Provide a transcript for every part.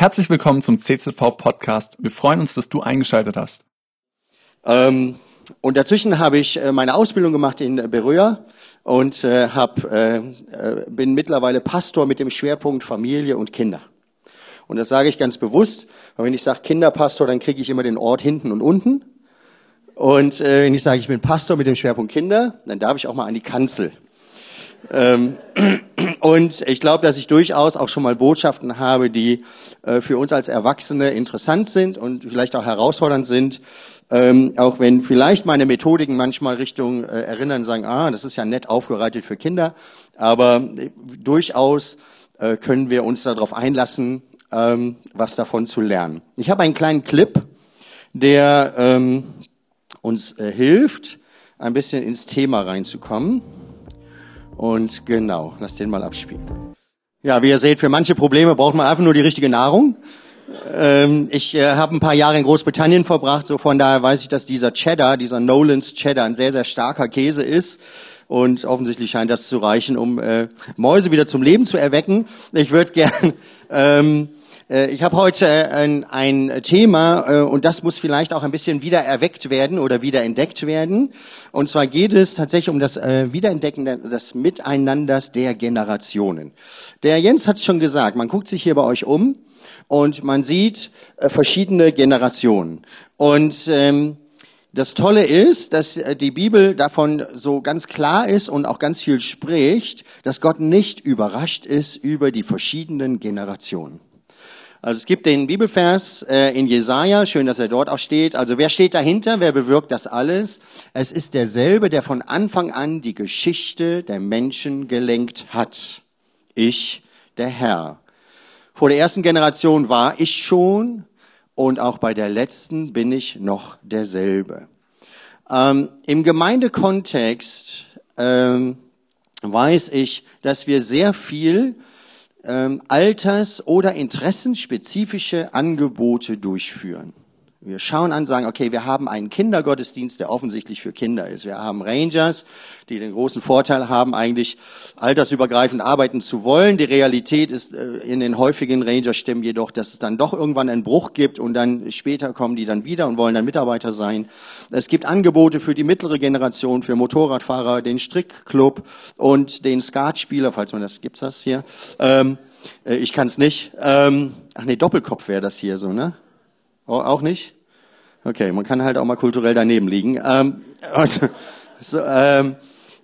Herzlich willkommen zum CZV Podcast. Wir freuen uns, dass du eingeschaltet hast. Ähm, und dazwischen habe ich äh, meine Ausbildung gemacht in Berührer und äh, hab, äh, äh, bin mittlerweile Pastor mit dem Schwerpunkt Familie und Kinder. Und das sage ich ganz bewusst, weil wenn ich sage Kinderpastor, dann kriege ich immer den Ort hinten und unten. Und äh, wenn ich sage, ich bin Pastor mit dem Schwerpunkt Kinder, dann darf ich auch mal an die Kanzel. Ähm, und ich glaube, dass ich durchaus auch schon mal Botschaften habe, die äh, für uns als Erwachsene interessant sind und vielleicht auch herausfordernd sind. Ähm, auch wenn vielleicht meine Methodiken manchmal Richtung äh, erinnern, sagen, ah, das ist ja nett aufbereitet für Kinder, aber äh, durchaus können wir uns darauf einlassen, ähm, was davon zu lernen. Ich habe einen kleinen Clip, der uns hilft, ein bisschen ins Thema reinzukommen. Und genau, lass den mal abspielen. Ja, wie ihr seht, für manche Probleme braucht man einfach nur die richtige Nahrung. Ähm, ich äh, habe ein paar Jahre in Großbritannien verbracht, so von daher weiß ich, dass dieser Cheddar, dieser Nolans Cheddar, ein sehr, sehr starker Käse ist. Und offensichtlich scheint das zu reichen, um äh, Mäuse wieder zum Leben zu erwecken. Ich würde gern ähm, äh, ich habe heute äh, ein, ein Thema äh, und das muss vielleicht auch ein bisschen wieder erweckt werden oder wieder entdeckt werden. Und zwar geht es tatsächlich um das Wiederentdecken des Miteinanders der Generationen. Der Jens hat es schon gesagt, man guckt sich hier bei euch um und man sieht verschiedene Generationen. Und ähm, das Tolle ist, dass die Bibel davon so ganz klar ist und auch ganz viel spricht, dass Gott nicht überrascht ist über die verschiedenen Generationen. Also es gibt den Bibelvers äh, in Jesaja, schön, dass er dort auch steht. Also wer steht dahinter? Wer bewirkt das alles? Es ist derselbe, der von Anfang an die Geschichte der Menschen gelenkt hat. Ich, der Herr. Vor der ersten Generation war ich schon und auch bei der letzten bin ich noch derselbe. Ähm, Im Gemeindekontext ähm, weiß ich, dass wir sehr viel ähm, alters- oder interessenspezifische Angebote durchführen. Wir schauen an, sagen, okay, wir haben einen Kindergottesdienst, der offensichtlich für Kinder ist. Wir haben Rangers, die den großen Vorteil haben, eigentlich altersübergreifend arbeiten zu wollen. Die Realität ist äh, in den häufigen Ranger-Stimmen jedoch, dass es dann doch irgendwann einen Bruch gibt und dann später kommen die dann wieder und wollen dann Mitarbeiter sein. Es gibt Angebote für die mittlere Generation, für Motorradfahrer, den Strickclub und den Skatspieler, falls man das, gibt's das hier? Ähm, äh, ich kann es nicht. Ähm, ach nee, Doppelkopf wäre das hier so, ne? Auch nicht? Okay, man kann halt auch mal kulturell daneben liegen. Ähm, und, so, ähm,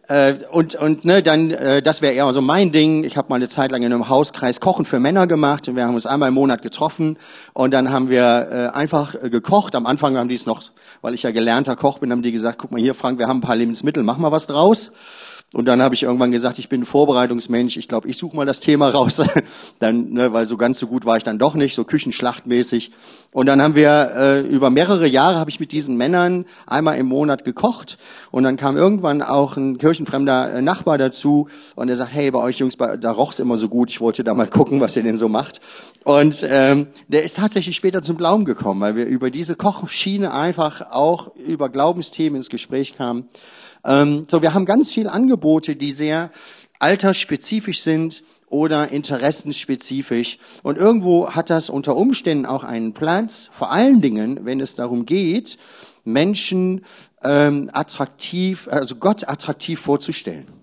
äh, und, und ne, dann, äh, das wäre eher so mein Ding. Ich habe mal eine Zeit lang in einem Hauskreis Kochen für Männer gemacht. Wir haben uns einmal im Monat getroffen und dann haben wir äh, einfach äh, gekocht. Am Anfang haben die es noch, weil ich ja gelernter Koch bin, haben die gesagt, guck mal hier, Frank, wir haben ein paar Lebensmittel, mach mal was draus. Und dann habe ich irgendwann gesagt, ich bin ein Vorbereitungsmensch, ich glaube, ich suche mal das Thema raus. dann, ne, weil so ganz so gut war ich dann doch nicht, so küchenschlachtmäßig. Und dann haben wir äh, über mehrere Jahre habe ich mit diesen Männern einmal im Monat gekocht. Und dann kam irgendwann auch ein kirchenfremder äh, Nachbar dazu und er sagt, hey, bei euch Jungs, da roch's immer so gut, ich wollte da mal gucken, was ihr denn so macht. Und ähm, der ist tatsächlich später zum Glauben gekommen, weil wir über diese Kochschiene einfach auch über Glaubensthemen ins Gespräch kamen. Ähm, so, wir haben ganz viele Angebote, die sehr altersspezifisch sind oder interessenspezifisch. Und irgendwo hat das unter Umständen auch einen Platz, vor allen Dingen, wenn es darum geht, Menschen ähm, attraktiv, also Gott attraktiv vorzustellen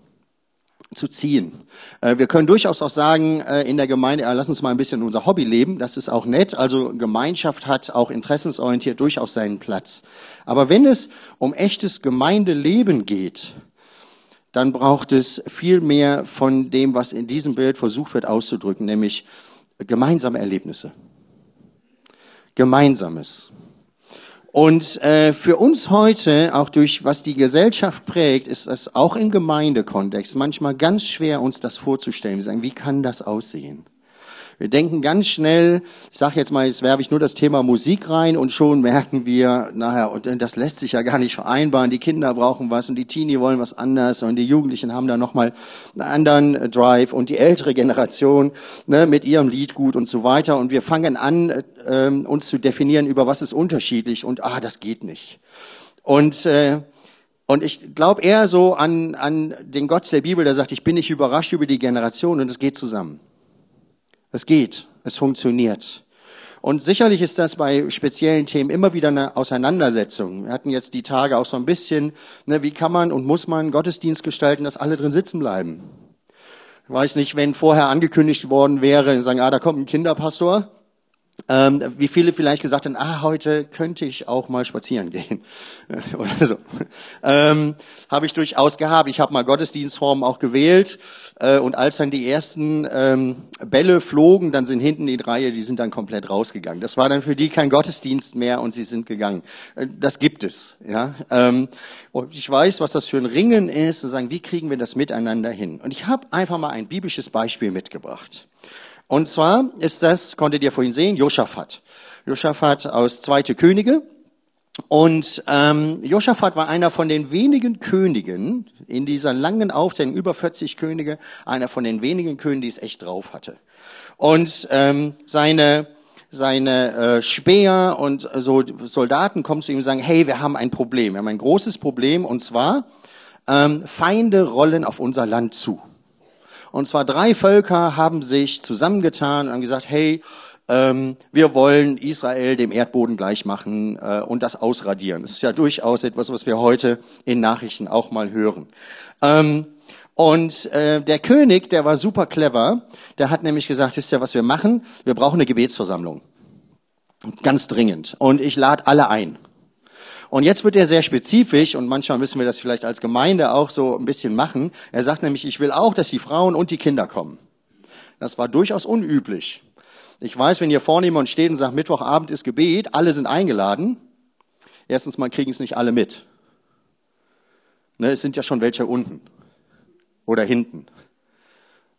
zu ziehen. Äh, wir können durchaus auch sagen, äh, in der Gemeinde, lass uns mal ein bisschen unser Hobby leben, das ist auch nett. Also Gemeinschaft hat auch interessensorientiert durchaus seinen Platz. Aber wenn es um echtes Gemeindeleben geht, dann braucht es viel mehr von dem, was in diesem Bild versucht wird auszudrücken, nämlich gemeinsame Erlebnisse. Gemeinsames. Und äh, für uns heute, auch durch was die Gesellschaft prägt, ist es auch im Gemeindekontext manchmal ganz schwer, uns das vorzustellen. Wir sagen, wie kann das aussehen? Wir denken ganz schnell, ich sage jetzt mal, jetzt werbe ich nur das Thema Musik rein und schon merken wir, naja, und das lässt sich ja gar nicht vereinbaren. Die Kinder brauchen was und die Teenie wollen was anderes und die Jugendlichen haben da nochmal einen anderen Drive und die ältere Generation ne, mit ihrem Liedgut und so weiter. Und wir fangen an, äh, uns zu definieren über was ist unterschiedlich und ah, das geht nicht. Und äh, und ich glaube eher so an, an den Gott der Bibel, der sagt, ich bin nicht überrascht über die Generation und es geht zusammen. Es geht, es funktioniert. Und sicherlich ist das bei speziellen Themen immer wieder eine Auseinandersetzung. Wir hatten jetzt die Tage auch so ein bisschen, ne, wie kann man und muss man Gottesdienst gestalten, dass alle drin sitzen bleiben. Ich weiß nicht, wenn vorher angekündigt worden wäre, sagen, ah, da kommt ein Kinderpastor, ähm, wie viele vielleicht gesagt haben, ah, heute könnte ich auch mal spazieren gehen oder so. Ähm, habe ich durchaus gehabt. Ich habe mal Gottesdienstformen auch gewählt äh, und als dann die ersten ähm, Bälle flogen, dann sind hinten die Reihe, die sind dann komplett rausgegangen. Das war dann für die kein Gottesdienst mehr und sie sind gegangen. Äh, das gibt es. Ja. Ähm, und ich weiß, was das für ein Ringen ist, zu sagen, wie kriegen wir das miteinander hin? Und ich habe einfach mal ein biblisches Beispiel mitgebracht. Und zwar ist das, konntet ihr vorhin sehen, Josaphat. Josaphat aus Zweite Könige. Und ähm, Josaphat war einer von den wenigen Königen in dieser langen Aufzählung, über 40 Könige, einer von den wenigen Königen, die es echt drauf hatte. Und ähm, seine seine äh, Späher und so Soldaten kommen zu ihm und sagen, hey, wir haben ein Problem, wir haben ein großes Problem und zwar ähm, Feinde rollen auf unser Land zu. Und zwar drei Völker haben sich zusammengetan und haben gesagt, hey, ähm, wir wollen Israel dem Erdboden gleich machen äh, und das ausradieren. Das ist ja durchaus etwas, was wir heute in Nachrichten auch mal hören. Ähm, und äh, der König, der war super clever, der hat nämlich gesagt, wisst ihr, was wir machen? Wir brauchen eine Gebetsversammlung. Ganz dringend. Und ich lade alle ein. Und jetzt wird er sehr spezifisch und manchmal müssen wir das vielleicht als Gemeinde auch so ein bisschen machen. Er sagt nämlich, ich will auch, dass die Frauen und die Kinder kommen. Das war durchaus unüblich. Ich weiß, wenn ihr vorne und steht und sagt, Mittwochabend ist Gebet, alle sind eingeladen. Erstens mal kriegen es nicht alle mit. Ne, es sind ja schon welche unten oder hinten.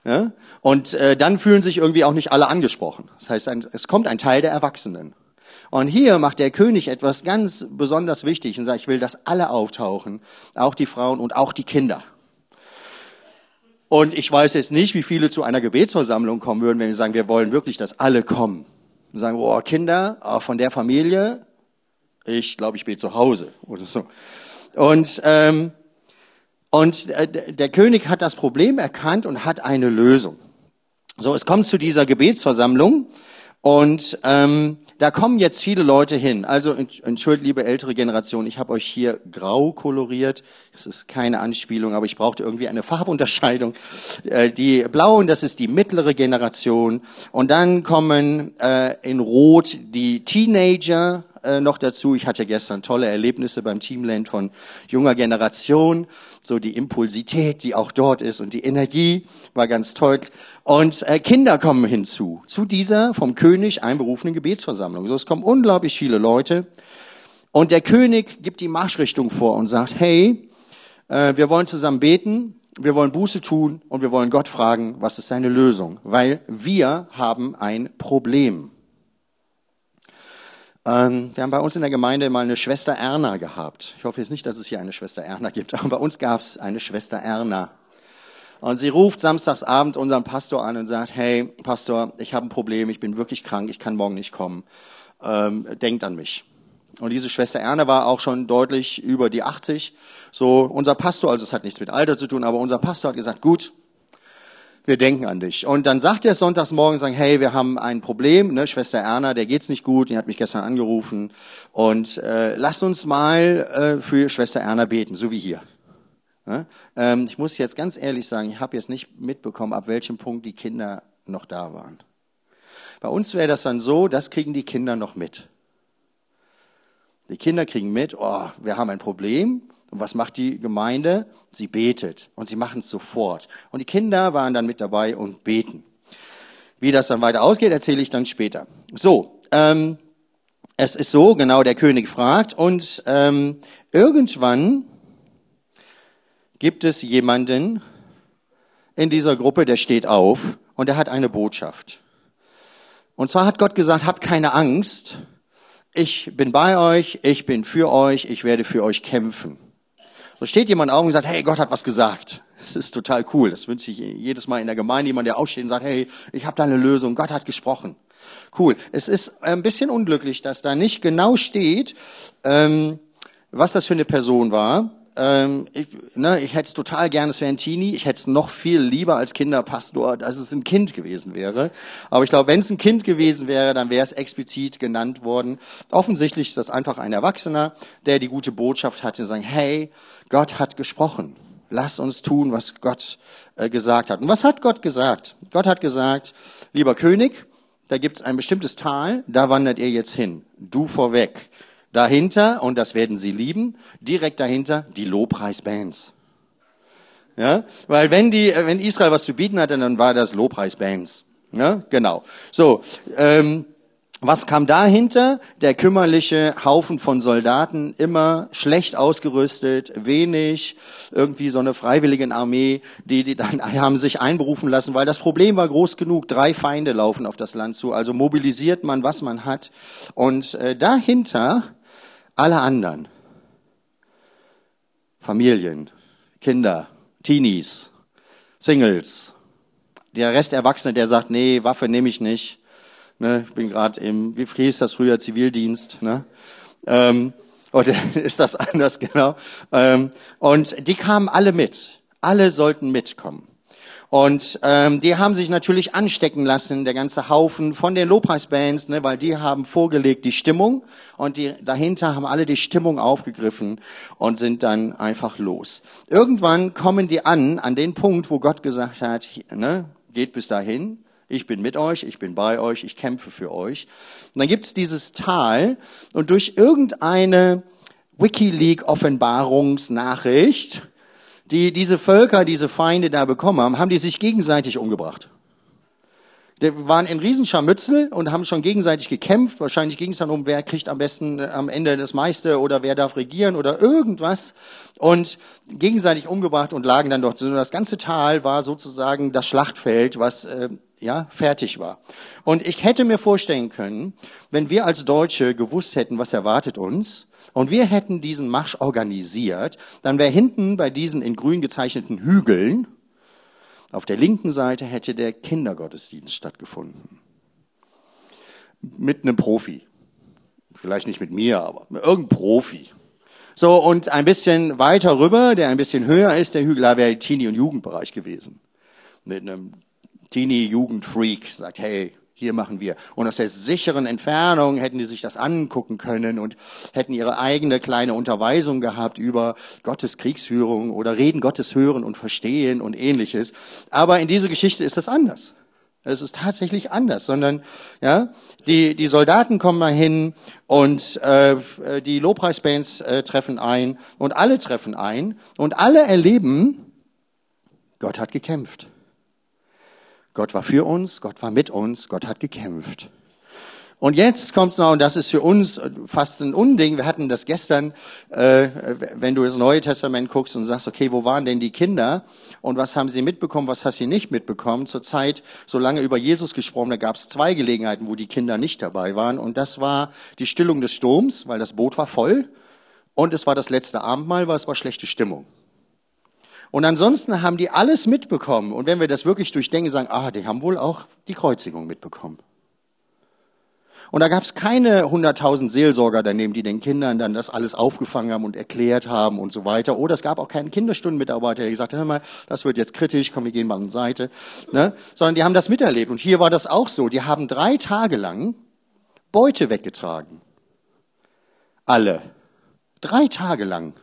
Ja? Und äh, dann fühlen sich irgendwie auch nicht alle angesprochen. Das heißt, ein, es kommt ein Teil der Erwachsenen. Und hier macht der König etwas ganz besonders wichtig und sagt, ich will, dass alle auftauchen, auch die Frauen und auch die Kinder. Und ich weiß jetzt nicht, wie viele zu einer Gebetsversammlung kommen würden, wenn wir sagen, wir wollen wirklich, dass alle kommen. Und sagen, oh, Kinder auch von der Familie, ich glaube, ich bete zu Hause oder so. Und, ähm, und äh, der König hat das Problem erkannt und hat eine Lösung. So, es kommt zu dieser Gebetsversammlung und ähm, da kommen jetzt viele Leute hin. Also entschuldigt, liebe ältere Generation, ich habe euch hier grau koloriert. Das ist keine Anspielung, aber ich brauchte irgendwie eine Farbunterscheidung. Äh, die blauen, das ist die mittlere Generation. Und dann kommen äh, in rot die Teenager äh, noch dazu. Ich hatte gestern tolle Erlebnisse beim Teamland von junger Generation. So die Impulsität, die auch dort ist und die Energie war ganz toll. Und äh, Kinder kommen hinzu, zu dieser vom König einberufenen Gebetsversammlung. So, es kommen unglaublich viele Leute. Und der König gibt die Marschrichtung vor und sagt, hey, äh, wir wollen zusammen beten, wir wollen Buße tun und wir wollen Gott fragen, was ist seine Lösung? Weil wir haben ein Problem. Ähm, wir haben bei uns in der Gemeinde mal eine Schwester Erna gehabt. Ich hoffe jetzt nicht, dass es hier eine Schwester Erna gibt, aber bei uns gab es eine Schwester Erna. Und sie ruft samstagsabend unseren Pastor an und sagt, hey, Pastor, ich habe ein Problem, ich bin wirklich krank, ich kann morgen nicht kommen. Ähm, denkt an mich. Und diese Schwester Erna war auch schon deutlich über die 80. So, unser Pastor, also es hat nichts mit Alter zu tun, aber unser Pastor hat gesagt, gut, wir denken an dich. Und dann sagt er sonntags morgen, sagen, hey, wir haben ein Problem, ne, Schwester Erna, der geht's nicht gut, die hat mich gestern angerufen und äh, lasst uns mal äh, für Schwester Erna beten, so wie hier. Ja? Ähm, ich muss jetzt ganz ehrlich sagen, ich habe jetzt nicht mitbekommen, ab welchem Punkt die Kinder noch da waren. Bei uns wäre das dann so, das kriegen die Kinder noch mit. Die Kinder kriegen mit, oh, wir haben ein Problem, und was macht die Gemeinde? Sie betet und sie machen es sofort. Und die Kinder waren dann mit dabei und beten. Wie das dann weiter ausgeht, erzähle ich dann später. So, ähm, es ist so, genau der König fragt und ähm, irgendwann gibt es jemanden in dieser Gruppe, der steht auf und der hat eine Botschaft. Und zwar hat Gott gesagt, habt keine Angst, ich bin bei euch, ich bin für euch, ich werde für euch kämpfen. So steht jemand auf und sagt, hey, Gott hat was gesagt. Das ist total cool. Das wünsche ich jedes Mal in der Gemeinde, jemand, der aufsteht und sagt, hey, ich habe da eine Lösung, Gott hat gesprochen. Cool. Es ist ein bisschen unglücklich, dass da nicht genau steht, ähm, was das für eine Person war. Ähm, ich, ne, ich hätte es total gerne, es wäre ein Teenie. Ich hätte es noch viel lieber als Kinderpastor, als es ein Kind gewesen wäre. Aber ich glaube, wenn es ein Kind gewesen wäre, dann wäre es explizit genannt worden. Offensichtlich ist das einfach ein Erwachsener, der die gute Botschaft hatte, sagen, hey, Gott hat gesprochen. Lass uns tun, was Gott äh, gesagt hat. Und was hat Gott gesagt? Gott hat gesagt, lieber König, da gibt's ein bestimmtes Tal, da wandert ihr jetzt hin. Du vorweg. Dahinter, und das werden Sie lieben, direkt dahinter die Lobpreisbands. Ja, weil wenn die, wenn Israel was zu bieten hatte, dann war das Lobpreisbands. Ja, genau. So, ähm, was kam dahinter? Der kümmerliche Haufen von Soldaten, immer schlecht ausgerüstet, wenig, irgendwie so eine freiwillige Armee, die, die dann haben sich einberufen lassen, weil das Problem war groß genug, drei Feinde laufen auf das Land zu, also mobilisiert man, was man hat. Und äh, dahinter alle anderen. Familien, Kinder, Teenies, Singles. Der Rest Erwachsene, der sagt, nee, Waffe nehme ich nicht Ne? Ich bin gerade im, wie hieß das früher, Zivildienst. Ne? Ähm, oder ist das anders, genau. Ähm, und die kamen alle mit. Alle sollten mitkommen. Und ähm, die haben sich natürlich anstecken lassen, der ganze Haufen von den Lobpreisbands, ne, weil die haben vorgelegt die Stimmung und die dahinter haben alle die Stimmung aufgegriffen und sind dann einfach los. Irgendwann kommen die an an den Punkt, wo Gott gesagt hat, ne, geht bis dahin, ich bin mit euch, ich bin bei euch, ich kämpfe für euch. Und dann gibt es dieses Tal und durch irgendeine Wikileaks-Offenbarungsnachricht, die diese Völker, diese Feinde da bekommen haben, haben die sich gegenseitig umgebracht. Die waren in Riesenscharmützel und haben schon gegenseitig gekämpft. Wahrscheinlich ging es dann um, wer kriegt am besten äh, am Ende das meiste oder wer darf regieren oder irgendwas. Und gegenseitig umgebracht und lagen dann dort. Das ganze Tal war sozusagen das Schlachtfeld, was äh, ja, fertig war. Und ich hätte mir vorstellen können, wenn wir als Deutsche gewusst hätten, was erwartet uns, und wir hätten diesen Marsch organisiert, dann wäre hinten bei diesen in grün gezeichneten Hügeln, auf der linken Seite hätte der Kindergottesdienst stattgefunden. Mit einem Profi. Vielleicht nicht mit mir, aber mit irgendeinem Profi. So, und ein bisschen weiter rüber, der ein bisschen höher ist, der Hügel, da wäre Teenie- und Jugendbereich gewesen. Mit einem Teenie-Jugendfreak sagt, hey, hier machen wir. Und aus der sicheren Entfernung hätten die sich das angucken können und hätten ihre eigene kleine Unterweisung gehabt über Gottes Kriegsführung oder Reden Gottes hören und verstehen und ähnliches. Aber in dieser Geschichte ist das anders. Es ist tatsächlich anders, sondern ja, die die Soldaten kommen mal hin und äh, die Lobpreisbands äh, treffen ein und alle treffen ein und alle erleben, Gott hat gekämpft. Gott war für uns, Gott war mit uns, Gott hat gekämpft. Und jetzt kommt's noch, und das ist für uns fast ein Unding. Wir hatten das gestern, äh, wenn du das Neue Testament guckst und sagst, okay, wo waren denn die Kinder und was haben sie mitbekommen, was hast sie nicht mitbekommen? Zur Zeit, so lange über Jesus gesprochen, da gab es zwei Gelegenheiten, wo die Kinder nicht dabei waren. Und das war die Stillung des Sturms, weil das Boot war voll. Und es war das letzte Abendmahl, weil es war schlechte Stimmung. Und ansonsten haben die alles mitbekommen. Und wenn wir das wirklich durchdenken, sagen, ah, die haben wohl auch die Kreuzigung mitbekommen. Und da gab es keine hunderttausend Seelsorger daneben, die den Kindern dann das alles aufgefangen haben und erklärt haben und so weiter. Oder es gab auch keinen Kinderstundenmitarbeiter, der gesagt hat, hör mal, das wird jetzt kritisch, komm, wir gehen mal an die Seite. Ne? Sondern die haben das miterlebt. Und hier war das auch so. Die haben drei Tage lang Beute weggetragen. Alle. Drei Tage lang.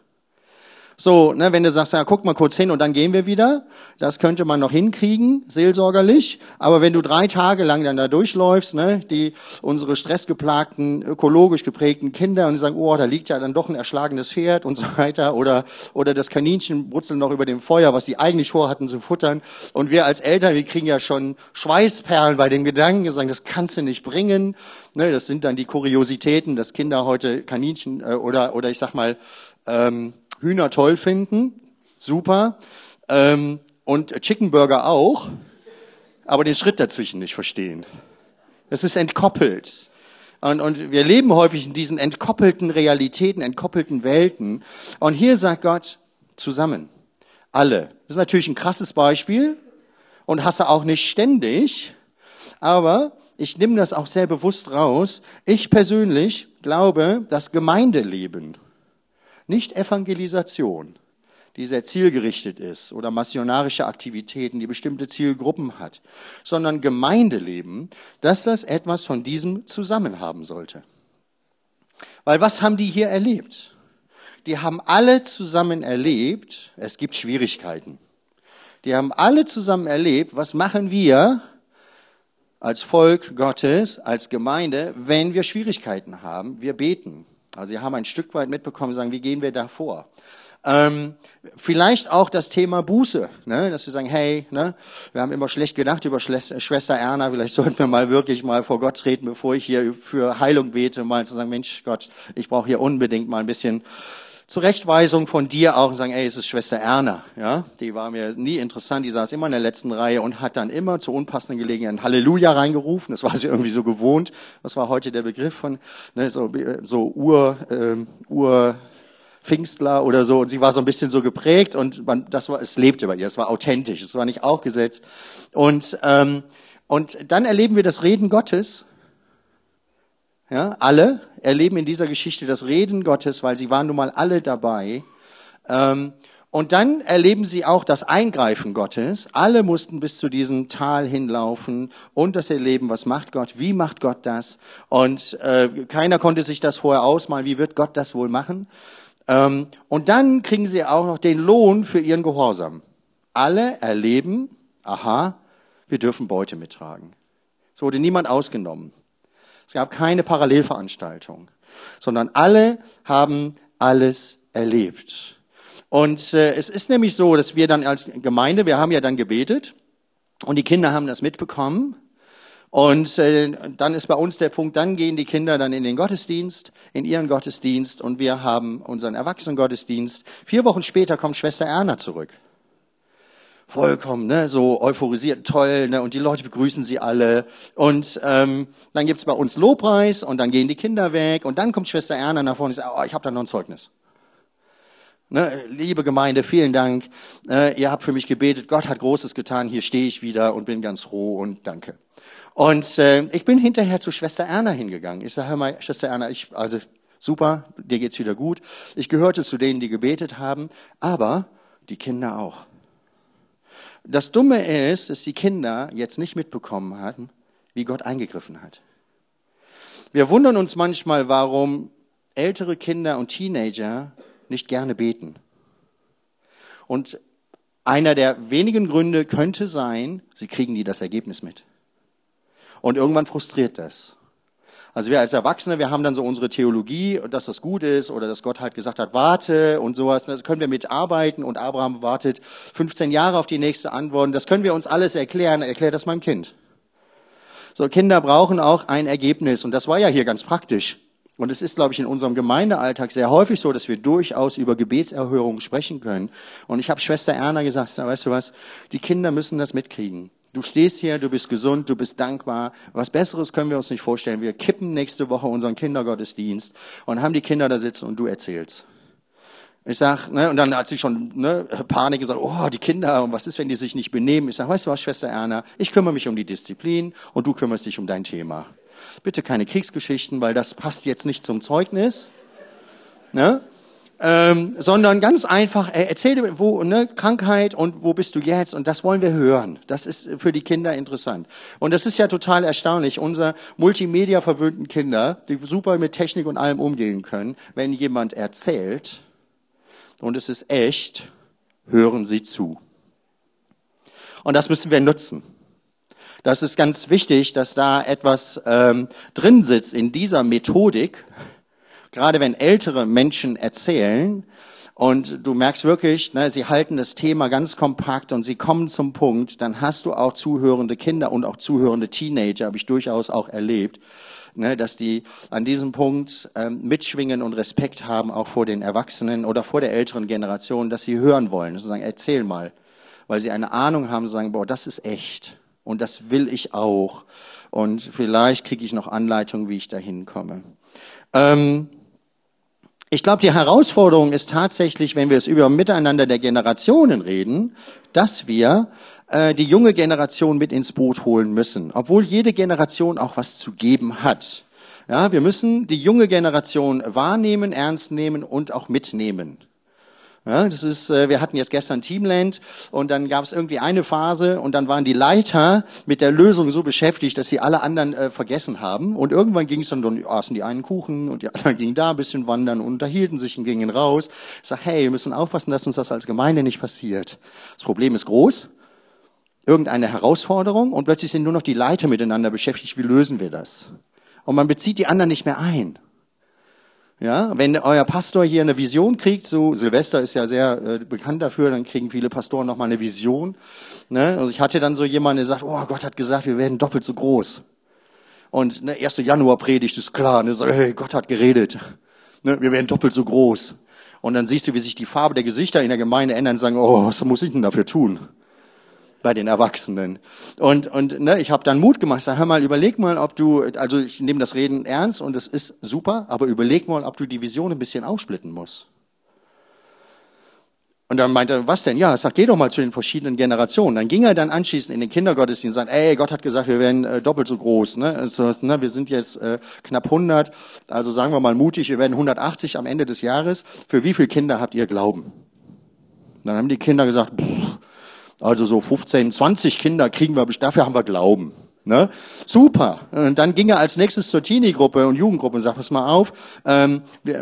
So, ne, wenn du sagst, ja, guck mal kurz hin und dann gehen wir wieder, das könnte man noch hinkriegen, seelsorgerlich. Aber wenn du drei Tage lang dann da durchläufst, ne, die unsere stressgeplagten, ökologisch geprägten Kinder und die sagen, oh, da liegt ja dann doch ein erschlagenes Pferd und so weiter, oder oder das Kaninchen brutzelt noch über dem Feuer, was sie eigentlich vorhatten zu futtern. Und wir als Eltern, wir kriegen ja schon Schweißperlen bei den Gedanken, wir sagen, das kannst du nicht bringen. Ne, das sind dann die Kuriositäten, dass Kinder heute Kaninchen äh, oder oder ich sag mal ähm, Hühner toll finden, super. Ähm, und Chicken Burger auch, aber den Schritt dazwischen nicht verstehen. Das ist entkoppelt. Und, und wir leben häufig in diesen entkoppelten Realitäten, entkoppelten Welten. Und hier sagt Gott, zusammen, alle. Das ist natürlich ein krasses Beispiel und hasse auch nicht ständig, aber ich nehme das auch sehr bewusst raus. Ich persönlich glaube, dass Gemeindeleben nicht Evangelisation, die sehr zielgerichtet ist oder missionarische Aktivitäten, die bestimmte Zielgruppen hat, sondern Gemeindeleben, dass das etwas von diesem zusammen haben sollte. Weil was haben die hier erlebt? Die haben alle zusammen erlebt, es gibt Schwierigkeiten. Die haben alle zusammen erlebt, was machen wir als Volk Gottes, als Gemeinde, wenn wir Schwierigkeiten haben? Wir beten. Also wir haben ein Stück weit mitbekommen, sagen, wie gehen wir da vor? Ähm, vielleicht auch das Thema Buße, ne? dass wir sagen, hey, ne? wir haben immer schlecht gedacht über Schwester Erna, vielleicht sollten wir mal wirklich mal vor Gott treten, bevor ich hier für Heilung bete, mal zu sagen, Mensch Gott, ich brauche hier unbedingt mal ein bisschen Zurechtweisung von dir auch und sagen, ey, es ist Schwester Erna, ja, die war mir nie interessant, die saß immer in der letzten Reihe und hat dann immer zu unpassenden Gelegenheiten Halleluja reingerufen, das war sie irgendwie so gewohnt, was war heute der Begriff von, ne, so, so Ur, ähm, Ur, Pfingstler oder so? Und sie war so ein bisschen so geprägt und man, das war, es lebte bei ihr, es war authentisch, es war nicht aufgesetzt. Und ähm, und dann erleben wir das Reden Gottes ja, alle erleben in dieser Geschichte das Reden Gottes, weil sie waren nun mal alle dabei. Ähm, und dann erleben sie auch das Eingreifen Gottes. Alle mussten bis zu diesem Tal hinlaufen und das erleben, was macht Gott, wie macht Gott das. Und äh, keiner konnte sich das vorher ausmalen, wie wird Gott das wohl machen. Ähm, und dann kriegen sie auch noch den Lohn für ihren Gehorsam. Alle erleben, aha, wir dürfen Beute mittragen. Es wurde niemand ausgenommen. Es gab keine Parallelveranstaltung, sondern alle haben alles erlebt. Und äh, es ist nämlich so, dass wir dann als Gemeinde, wir haben ja dann gebetet und die Kinder haben das mitbekommen. Und äh, dann ist bei uns der Punkt, dann gehen die Kinder dann in den Gottesdienst, in ihren Gottesdienst und wir haben unseren Erwachsenengottesdienst. Vier Wochen später kommt Schwester Erna zurück vollkommen ne, so euphorisiert, toll, ne, und die Leute begrüßen sie alle. Und ähm, dann gibt's bei uns Lobpreis und dann gehen die Kinder weg und dann kommt Schwester Erna nach vorne und sagt, oh, ich habe da noch ein Zeugnis. Ne, liebe Gemeinde, vielen Dank. Äh, ihr habt für mich gebetet. Gott hat Großes getan. Hier stehe ich wieder und bin ganz froh und danke. Und äh, ich bin hinterher zu Schwester Erna hingegangen. Ich sage, hör mal, Schwester Erna, ich, also super, dir geht's wieder gut. Ich gehörte zu denen, die gebetet haben, aber die Kinder auch. Das Dumme ist, dass die Kinder jetzt nicht mitbekommen hatten, wie Gott eingegriffen hat. Wir wundern uns manchmal, warum ältere Kinder und Teenager nicht gerne beten. Und einer der wenigen Gründe könnte sein, sie kriegen nie das Ergebnis mit. Und irgendwann frustriert das. Also wir als Erwachsene, wir haben dann so unsere Theologie, dass das gut ist oder dass Gott halt gesagt hat, warte und sowas. Das können wir mitarbeiten und Abraham wartet 15 Jahre auf die nächste Antwort. Das können wir uns alles erklären. Erklär das meinem Kind. So, Kinder brauchen auch ein Ergebnis und das war ja hier ganz praktisch. Und es ist, glaube ich, in unserem Gemeindealltag sehr häufig so, dass wir durchaus über Gebetserhörungen sprechen können. Und ich habe Schwester Erna gesagt, weißt du was, die Kinder müssen das mitkriegen. Du stehst hier, du bist gesund, du bist dankbar. Was Besseres können wir uns nicht vorstellen. Wir kippen nächste Woche unseren Kindergottesdienst und haben die Kinder da sitzen und du erzählst. Ich sag, ne, und dann hat sie schon ne, Panik gesagt, oh, die Kinder, und was ist, wenn die sich nicht benehmen? Ich sag, weißt du was, Schwester Erna, ich kümmere mich um die Disziplin und du kümmerst dich um dein Thema. Bitte keine Kriegsgeschichten, weil das passt jetzt nicht zum Zeugnis. Ne? Ähm, sondern ganz einfach, äh, erzähl wo, ne, Krankheit und wo bist du jetzt? Und das wollen wir hören. Das ist für die Kinder interessant. Und das ist ja total erstaunlich. Unser Multimedia verwöhnten Kinder, die super mit Technik und allem umgehen können, wenn jemand erzählt und es ist echt, hören sie zu. Und das müssen wir nutzen. Das ist ganz wichtig, dass da etwas ähm, drin sitzt in dieser Methodik, gerade wenn ältere Menschen erzählen, und du merkst wirklich, ne, sie halten das Thema ganz kompakt und sie kommen zum Punkt, dann hast du auch zuhörende Kinder und auch zuhörende Teenager, habe ich durchaus auch erlebt, ne, dass die an diesem Punkt ähm, mitschwingen und Respekt haben, auch vor den Erwachsenen oder vor der älteren Generation, dass sie hören wollen. Also sagen, erzähl mal. Weil sie eine Ahnung haben, sagen, boah, das ist echt. Und das will ich auch. Und vielleicht kriege ich noch Anleitung, wie ich da hinkomme. Ähm, ich glaube, die Herausforderung ist tatsächlich, wenn wir es über Miteinander der Generationen reden, dass wir äh, die junge Generation mit ins Boot holen müssen, obwohl jede Generation auch was zu geben hat. Ja, wir müssen die junge Generation wahrnehmen, ernst nehmen und auch mitnehmen. Ja, das ist, äh, wir hatten jetzt gestern Teamland und dann gab es irgendwie eine Phase und dann waren die Leiter mit der Lösung so beschäftigt, dass sie alle anderen äh, vergessen haben. Und irgendwann ging es dann, dann aßen die einen Kuchen und die anderen gingen da ein bisschen wandern und unterhielten sich und gingen raus. Ich sag, hey, wir müssen aufpassen, dass uns das als Gemeinde nicht passiert. Das Problem ist groß, irgendeine Herausforderung und plötzlich sind nur noch die Leiter miteinander beschäftigt, wie lösen wir das? Und man bezieht die anderen nicht mehr ein. Ja, wenn euer Pastor hier eine Vision kriegt, so Silvester ist ja sehr äh, bekannt dafür, dann kriegen viele Pastoren nochmal eine Vision. Ne? Also ich hatte dann so jemanden, der sagt, oh Gott hat gesagt, wir werden doppelt so groß. Und ne, 1. Januar Predigt ist klar, ne, so, hey, Gott hat geredet. Ne, wir werden doppelt so groß. Und dann siehst du, wie sich die Farbe der Gesichter in der Gemeinde ändern und sagen, oh, was muss ich denn dafür tun? Bei den Erwachsenen. Und, und ne, ich habe dann Mut gemacht, sag, hör mal, überleg mal, ob du, also ich nehme das Reden ernst und es ist super, aber überleg mal, ob du die Vision ein bisschen aufsplitten musst. Und dann meinte er, was denn? Ja, sag, geh doch mal zu den verschiedenen Generationen. Dann ging er dann anschließend in den Kindergottesdienst und sagt, ey, Gott hat gesagt, wir werden äh, doppelt so groß. Ne? Also, ne, wir sind jetzt äh, knapp 100, also sagen wir mal mutig, wir werden 180 am Ende des Jahres. Für wie viele Kinder habt ihr Glauben? dann haben die Kinder gesagt, pff, also so 15, 20 Kinder kriegen wir, dafür haben wir Glauben. Ne? Super. Und dann ging er als nächstes zur Teenie-Gruppe und Jugendgruppe und sagt, pass mal auf, ähm,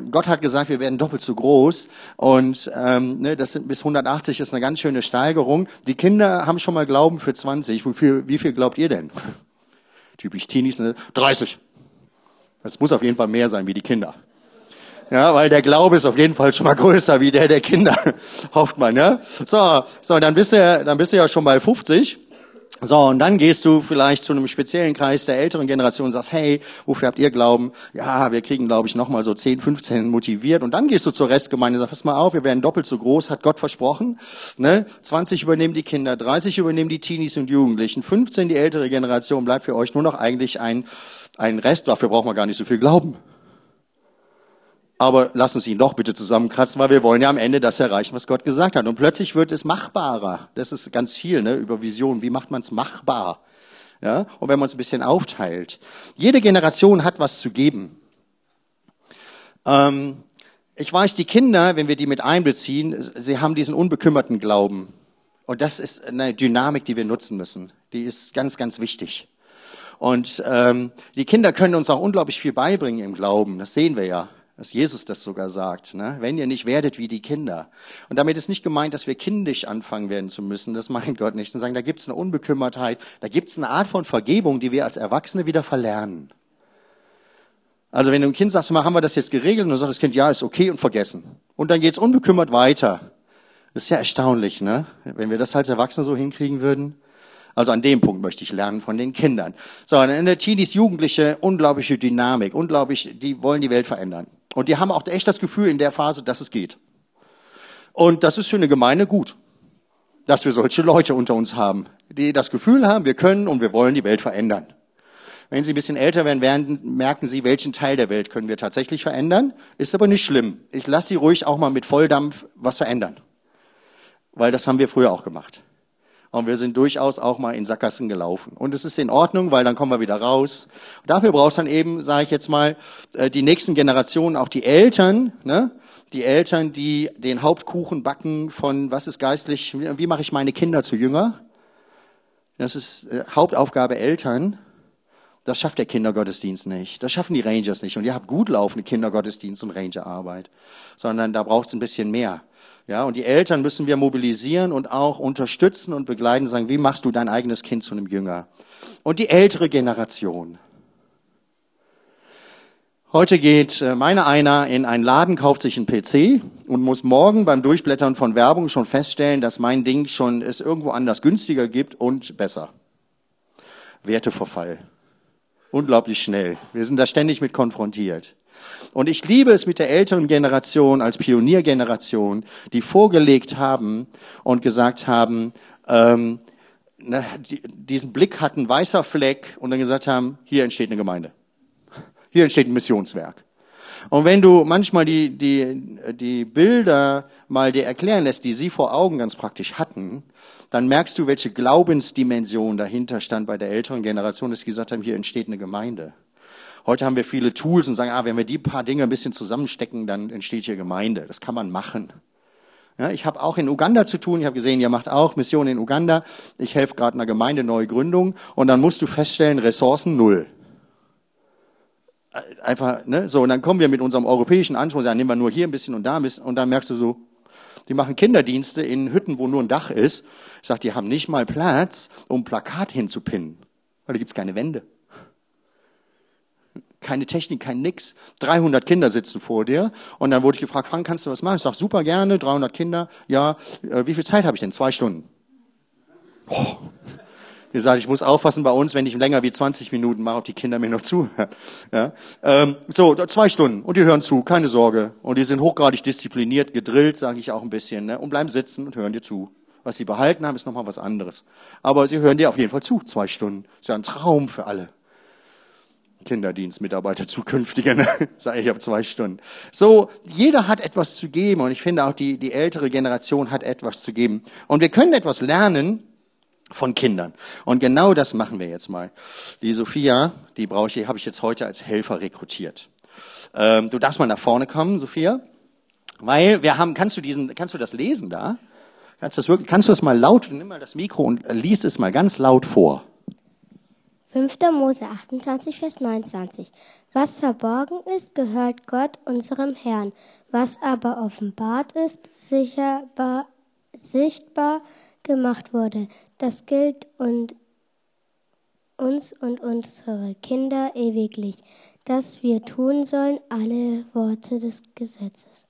Gott hat gesagt, wir werden doppelt so groß und ähm, ne, das sind bis 180 ist eine ganz schöne Steigerung. Die Kinder haben schon mal Glauben für 20. Wie viel, wie viel glaubt ihr denn? Typisch Teenies, ne? 30. Das muss auf jeden Fall mehr sein wie die Kinder. Ja, weil der Glaube ist auf jeden Fall schon mal größer wie der der Kinder, hofft man, ja. So, so, dann bist du, dann bist du ja schon bei 50. So, und dann gehst du vielleicht zu einem speziellen Kreis der älteren Generation und sagst, hey, wofür habt ihr Glauben? Ja, wir kriegen, glaube ich, nochmal so 10, 15 motiviert. Und dann gehst du zur Restgemeinde und sagst, pass mal auf, wir werden doppelt so groß, hat Gott versprochen. Ne? 20 übernehmen die Kinder, 30 übernehmen die Teenies und Jugendlichen, 15 die ältere Generation, bleibt für euch nur noch eigentlich ein, ein Rest, dafür braucht man gar nicht so viel Glauben. Aber lass uns ihn doch bitte zusammenkratzen, weil wir wollen ja am Ende das erreichen, was Gott gesagt hat. Und plötzlich wird es machbarer. Das ist ganz viel ne, über Vision. Wie macht man es machbar? Ja? Und wenn man es ein bisschen aufteilt. Jede Generation hat was zu geben. Ähm, ich weiß, die Kinder, wenn wir die mit einbeziehen, sie haben diesen unbekümmerten Glauben. Und das ist eine Dynamik, die wir nutzen müssen. Die ist ganz, ganz wichtig. Und ähm, die Kinder können uns auch unglaublich viel beibringen im Glauben. Das sehen wir ja dass Jesus das sogar sagt, ne? wenn ihr nicht werdet wie die Kinder. Und damit ist nicht gemeint, dass wir kindisch anfangen werden zu müssen, das meint Gott nicht. Und sagen, da gibt es eine Unbekümmertheit, da gibt es eine Art von Vergebung, die wir als Erwachsene wieder verlernen. Also wenn du einem Kind sagst, mal, haben wir das jetzt geregelt? Und dann sagt das Kind, ja, ist okay und vergessen. Und dann geht's unbekümmert weiter. Das ist ja erstaunlich, ne? Wenn wir das als Erwachsene so hinkriegen würden. Also an dem Punkt möchte ich lernen von den Kindern. So, in der Teenies Jugendliche unglaubliche Dynamik, unglaublich, die wollen die Welt verändern. Und die haben auch echt das Gefühl in der Phase, dass es geht. Und das ist für eine Gemeinde gut, dass wir solche Leute unter uns haben, die das Gefühl haben, wir können und wir wollen die Welt verändern. Wenn Sie ein bisschen älter werden, werden, merken Sie, welchen Teil der Welt können wir tatsächlich verändern. Ist aber nicht schlimm. Ich lasse Sie ruhig auch mal mit Volldampf was verändern. Weil das haben wir früher auch gemacht. Und wir sind durchaus auch mal in Sackgassen gelaufen. Und es ist in Ordnung, weil dann kommen wir wieder raus. Und dafür braucht es dann eben, sage ich jetzt mal, äh, die nächsten Generationen, auch die Eltern, ne? die Eltern, die den Hauptkuchen backen von, was ist geistlich, wie mache ich meine Kinder zu Jünger? Das ist äh, Hauptaufgabe Eltern. Das schafft der Kindergottesdienst nicht. Das schaffen die Rangers nicht. Und ihr habt gut laufende Kindergottesdienst und Rangerarbeit. Sondern da braucht es ein bisschen mehr. Ja, und die Eltern müssen wir mobilisieren und auch unterstützen und begleiten, sagen, wie machst du dein eigenes Kind zu einem Jünger? Und die ältere Generation. Heute geht äh, meine einer in einen Laden, kauft sich einen PC und muss morgen beim Durchblättern von Werbung schon feststellen, dass mein Ding schon es irgendwo anders günstiger gibt und besser. Werteverfall. Unglaublich schnell. Wir sind da ständig mit konfrontiert. Und ich liebe es mit der älteren Generation als Pioniergeneration, die vorgelegt haben und gesagt haben, ähm, na, die, diesen Blick hat ein weißer Fleck und dann gesagt haben, hier entsteht eine Gemeinde. Hier entsteht ein Missionswerk. Und wenn du manchmal die, die, die Bilder mal dir erklären lässt, die sie vor Augen ganz praktisch hatten, dann merkst du, welche Glaubensdimension dahinter stand bei der älteren Generation, dass sie gesagt haben, hier entsteht eine Gemeinde. Heute haben wir viele Tools und sagen, ah, wenn wir die paar Dinge ein bisschen zusammenstecken, dann entsteht hier Gemeinde. Das kann man machen. Ja, ich habe auch in Uganda zu tun. Ich habe gesehen, ihr macht auch Mission in Uganda. Ich helfe gerade einer Gemeinde neue Gründung und dann musst du feststellen, Ressourcen null. Einfach, ne? So, und dann kommen wir mit unserem europäischen Anspruch, dann nehmen wir nur hier ein bisschen und da ein bisschen und dann merkst du so, die machen Kinderdienste in Hütten, wo nur ein Dach ist. Ich sag, die haben nicht mal Platz, um Plakat hinzupinnen, weil da gibt's keine Wände keine Technik, kein Nix. 300 Kinder sitzen vor dir. Und dann wurde ich gefragt, Frank, kannst du was machen? Ich sag, super gerne, 300 Kinder. Ja, äh, wie viel Zeit habe ich denn? Zwei Stunden. Oh. Ich sage, ich muss aufpassen bei uns, wenn ich länger wie 20 Minuten mache, ob die Kinder mir noch zuhören. Ja? Ähm, so, zwei Stunden und die hören zu, keine Sorge. Und die sind hochgradig diszipliniert, gedrillt, sage ich auch ein bisschen, ne? und bleiben sitzen und hören dir zu. Was sie behalten haben, ist nochmal was anderes. Aber sie hören dir auf jeden Fall zu, zwei Stunden. ist ja ein Traum für alle. Kinderdienstmitarbeiter zukünftige, ne? sage ich, habe zwei Stunden. So, jeder hat etwas zu geben und ich finde auch die, die ältere Generation hat etwas zu geben. Und wir können etwas lernen von Kindern. Und genau das machen wir jetzt mal. Die Sophia, die brauche ich, habe ich jetzt heute als Helfer rekrutiert. Ähm, du darfst mal nach vorne kommen, Sophia, weil wir haben, kannst du diesen, kannst du das lesen da? Kannst du das wirklich, kannst du das mal laut, nimm mal das Mikro und lies es mal ganz laut vor. 5. Mose 28, Vers 29. Was verborgen ist, gehört Gott, unserem Herrn. Was aber offenbart ist, sicherbar, sichtbar gemacht wurde, das gilt und uns und unsere Kinder ewiglich, dass wir tun sollen alle Worte des Gesetzes.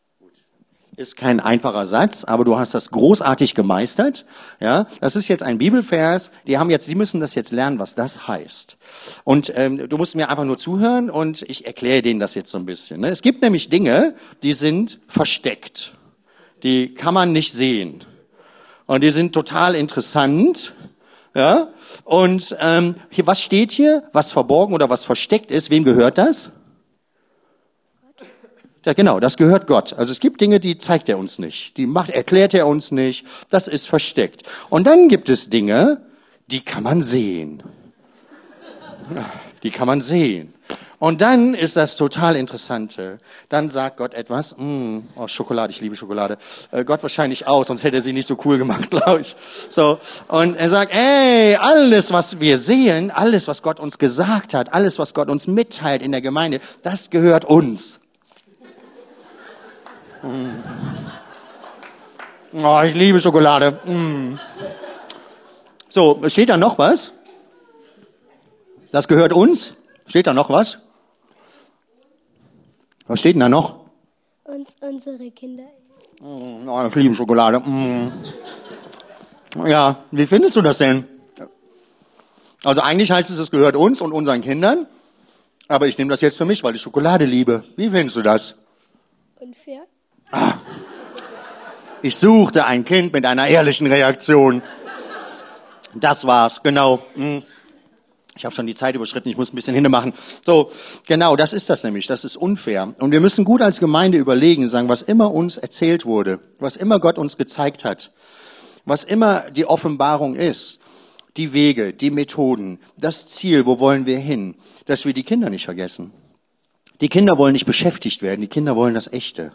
Ist kein einfacher Satz, aber du hast das großartig gemeistert. Ja, das ist jetzt ein Bibelvers. Die haben jetzt, die müssen das jetzt lernen, was das heißt. Und ähm, du musst mir einfach nur zuhören und ich erkläre denen das jetzt so ein bisschen. Ne? Es gibt nämlich Dinge, die sind versteckt, die kann man nicht sehen und die sind total interessant. Ja, und ähm, hier, was steht hier? Was verborgen oder was versteckt ist? Wem gehört das? Ja, genau, das gehört Gott. Also es gibt Dinge, die zeigt er uns nicht, die macht, erklärt er uns nicht, das ist versteckt. Und dann gibt es Dinge, die kann man sehen. Die kann man sehen. Und dann ist das total Interessante. Dann sagt Gott etwas, mm, oh, Schokolade, ich liebe Schokolade. Äh, Gott wahrscheinlich auch, sonst hätte er sie nicht so cool gemacht, glaube ich. So. Und er sagt, ey, alles, was wir sehen, alles, was Gott uns gesagt hat, alles, was Gott uns mitteilt in der Gemeinde, das gehört uns. Mm. Oh, ich liebe Schokolade. Mm. So, steht da noch was? Das gehört uns? Steht da noch was? Was steht denn da noch? Uns, unsere Kinder. Oh, ich liebe Schokolade. Mm. Ja, wie findest du das denn? Also eigentlich heißt es, es gehört uns und unseren Kindern. Aber ich nehme das jetzt für mich, weil ich Schokolade liebe. Wie findest du das? Unfair. Ah. Ich suchte ein Kind mit einer ehrlichen Reaktion. Das war's, genau. Hm. Ich habe schon die Zeit überschritten, ich muss ein bisschen hinmachen. So, genau, das ist das nämlich, das ist unfair. Und wir müssen gut als Gemeinde überlegen, sagen, was immer uns erzählt wurde, was immer Gott uns gezeigt hat, was immer die Offenbarung ist, die Wege, die Methoden, das Ziel, wo wollen wir hin, dass wir die Kinder nicht vergessen. Die Kinder wollen nicht beschäftigt werden, die Kinder wollen das Echte.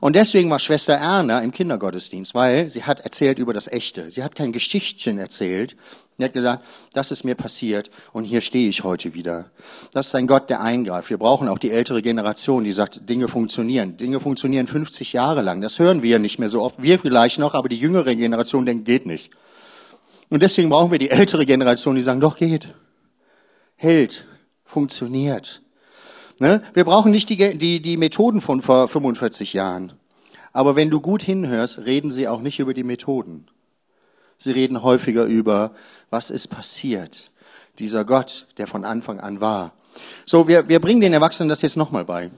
Und deswegen war Schwester Erna im Kindergottesdienst, weil sie hat erzählt über das Echte. Sie hat kein Geschichtchen erzählt. Sie hat gesagt, das ist mir passiert und hier stehe ich heute wieder. Das ist ein Gott, der eingreift. Wir brauchen auch die ältere Generation, die sagt, Dinge funktionieren. Dinge funktionieren 50 Jahre lang. Das hören wir nicht mehr so oft. Wir vielleicht noch, aber die jüngere Generation denkt, geht nicht. Und deswegen brauchen wir die ältere Generation, die sagen, doch geht. Hält. Funktioniert. Ne? Wir brauchen nicht die, die, die Methoden von vor 45 Jahren. Aber wenn du gut hinhörst, reden sie auch nicht über die Methoden. Sie reden häufiger über, was ist passiert. Dieser Gott, der von Anfang an war. So, wir, wir bringen den Erwachsenen das jetzt nochmal bei.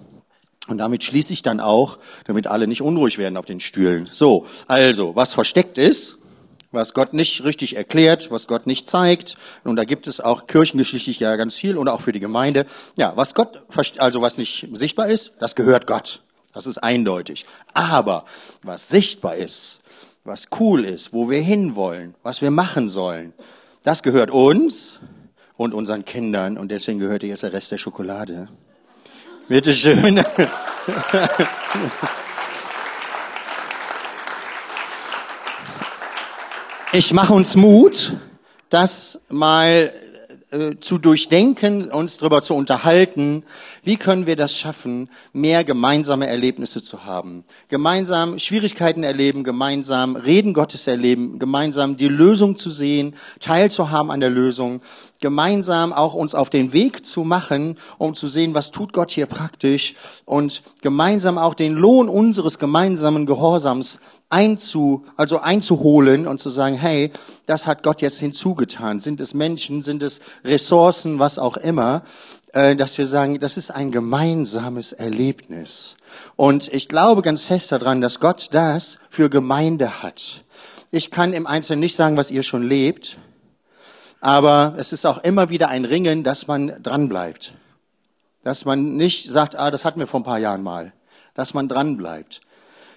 Und damit schließe ich dann auch, damit alle nicht unruhig werden auf den Stühlen. So, also, was versteckt ist, was Gott nicht richtig erklärt, was Gott nicht zeigt. Und da gibt es auch kirchengeschichtlich ja ganz viel und auch für die Gemeinde. Ja, was Gott, also was nicht sichtbar ist, das gehört Gott. Das ist eindeutig. Aber was sichtbar ist, was cool ist, wo wir hinwollen, was wir machen sollen, das gehört uns und unseren Kindern. Und deswegen gehört jetzt der Rest der Schokolade. Bitte ich mache uns Mut, das mal äh, zu durchdenken, uns darüber zu unterhalten, wie können wir das schaffen, mehr gemeinsame Erlebnisse zu haben. Gemeinsam Schwierigkeiten erleben, gemeinsam Reden Gottes erleben, gemeinsam die Lösung zu sehen, teilzuhaben an der Lösung, gemeinsam auch uns auf den Weg zu machen, um zu sehen, was tut Gott hier praktisch und gemeinsam auch den Lohn unseres gemeinsamen Gehorsams einzu, also einzuholen und zu sagen, hey, das hat Gott jetzt hinzugetan. Sind es Menschen, sind es Ressourcen, was auch immer, äh, dass wir sagen, das ist ein gemeinsames Erlebnis. Und ich glaube ganz fest daran, dass Gott das für Gemeinde hat. Ich kann im Einzelnen nicht sagen, was ihr schon lebt, aber es ist auch immer wieder ein Ringen, dass man dranbleibt. Dass man nicht sagt, ah, das hatten wir vor ein paar Jahren mal. Dass man dranbleibt.